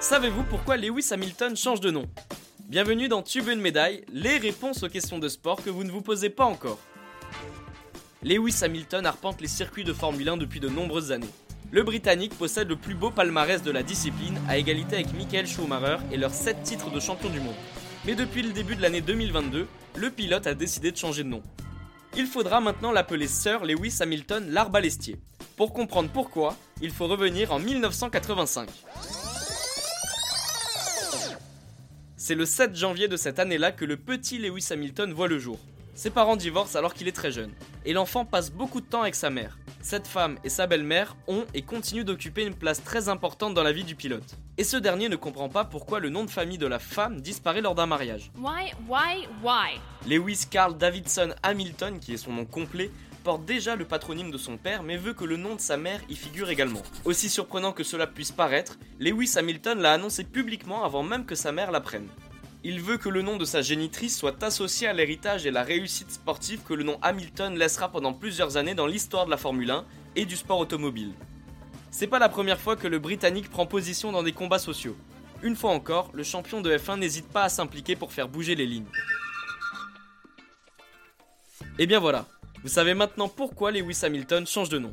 Savez-vous pourquoi Lewis Hamilton change de nom? Bienvenue dans Tube une médaille, les réponses aux questions de sport que vous ne vous posez pas encore. Lewis Hamilton arpente les circuits de Formule 1 depuis de nombreuses années. Le Britannique possède le plus beau palmarès de la discipline, à égalité avec Michael Schumacher et leurs 7 titres de champion du monde. Mais depuis le début de l'année 2022, le pilote a décidé de changer de nom. Il faudra maintenant l'appeler Sir Lewis Hamilton l'Arbalestier. Pour comprendre pourquoi, il faut revenir en 1985. C'est le 7 janvier de cette année-là que le petit Lewis Hamilton voit le jour. Ses parents divorcent alors qu'il est très jeune, et l'enfant passe beaucoup de temps avec sa mère. Cette femme et sa belle-mère ont et continuent d'occuper une place très importante dans la vie du pilote. Et ce dernier ne comprend pas pourquoi le nom de famille de la femme disparaît lors d'un mariage. Why, why, why? Lewis Carl Davidson Hamilton, qui est son nom complet, porte déjà le patronyme de son père mais veut que le nom de sa mère y figure également. Aussi surprenant que cela puisse paraître, Lewis Hamilton l'a annoncé publiquement avant même que sa mère l'apprenne. Il veut que le nom de sa génitrice soit associé à l'héritage et la réussite sportive que le nom Hamilton laissera pendant plusieurs années dans l'histoire de la Formule 1 et du sport automobile. C'est pas la première fois que le Britannique prend position dans des combats sociaux. Une fois encore, le champion de F1 n'hésite pas à s'impliquer pour faire bouger les lignes. Et bien voilà, vous savez maintenant pourquoi Lewis Hamilton change de nom.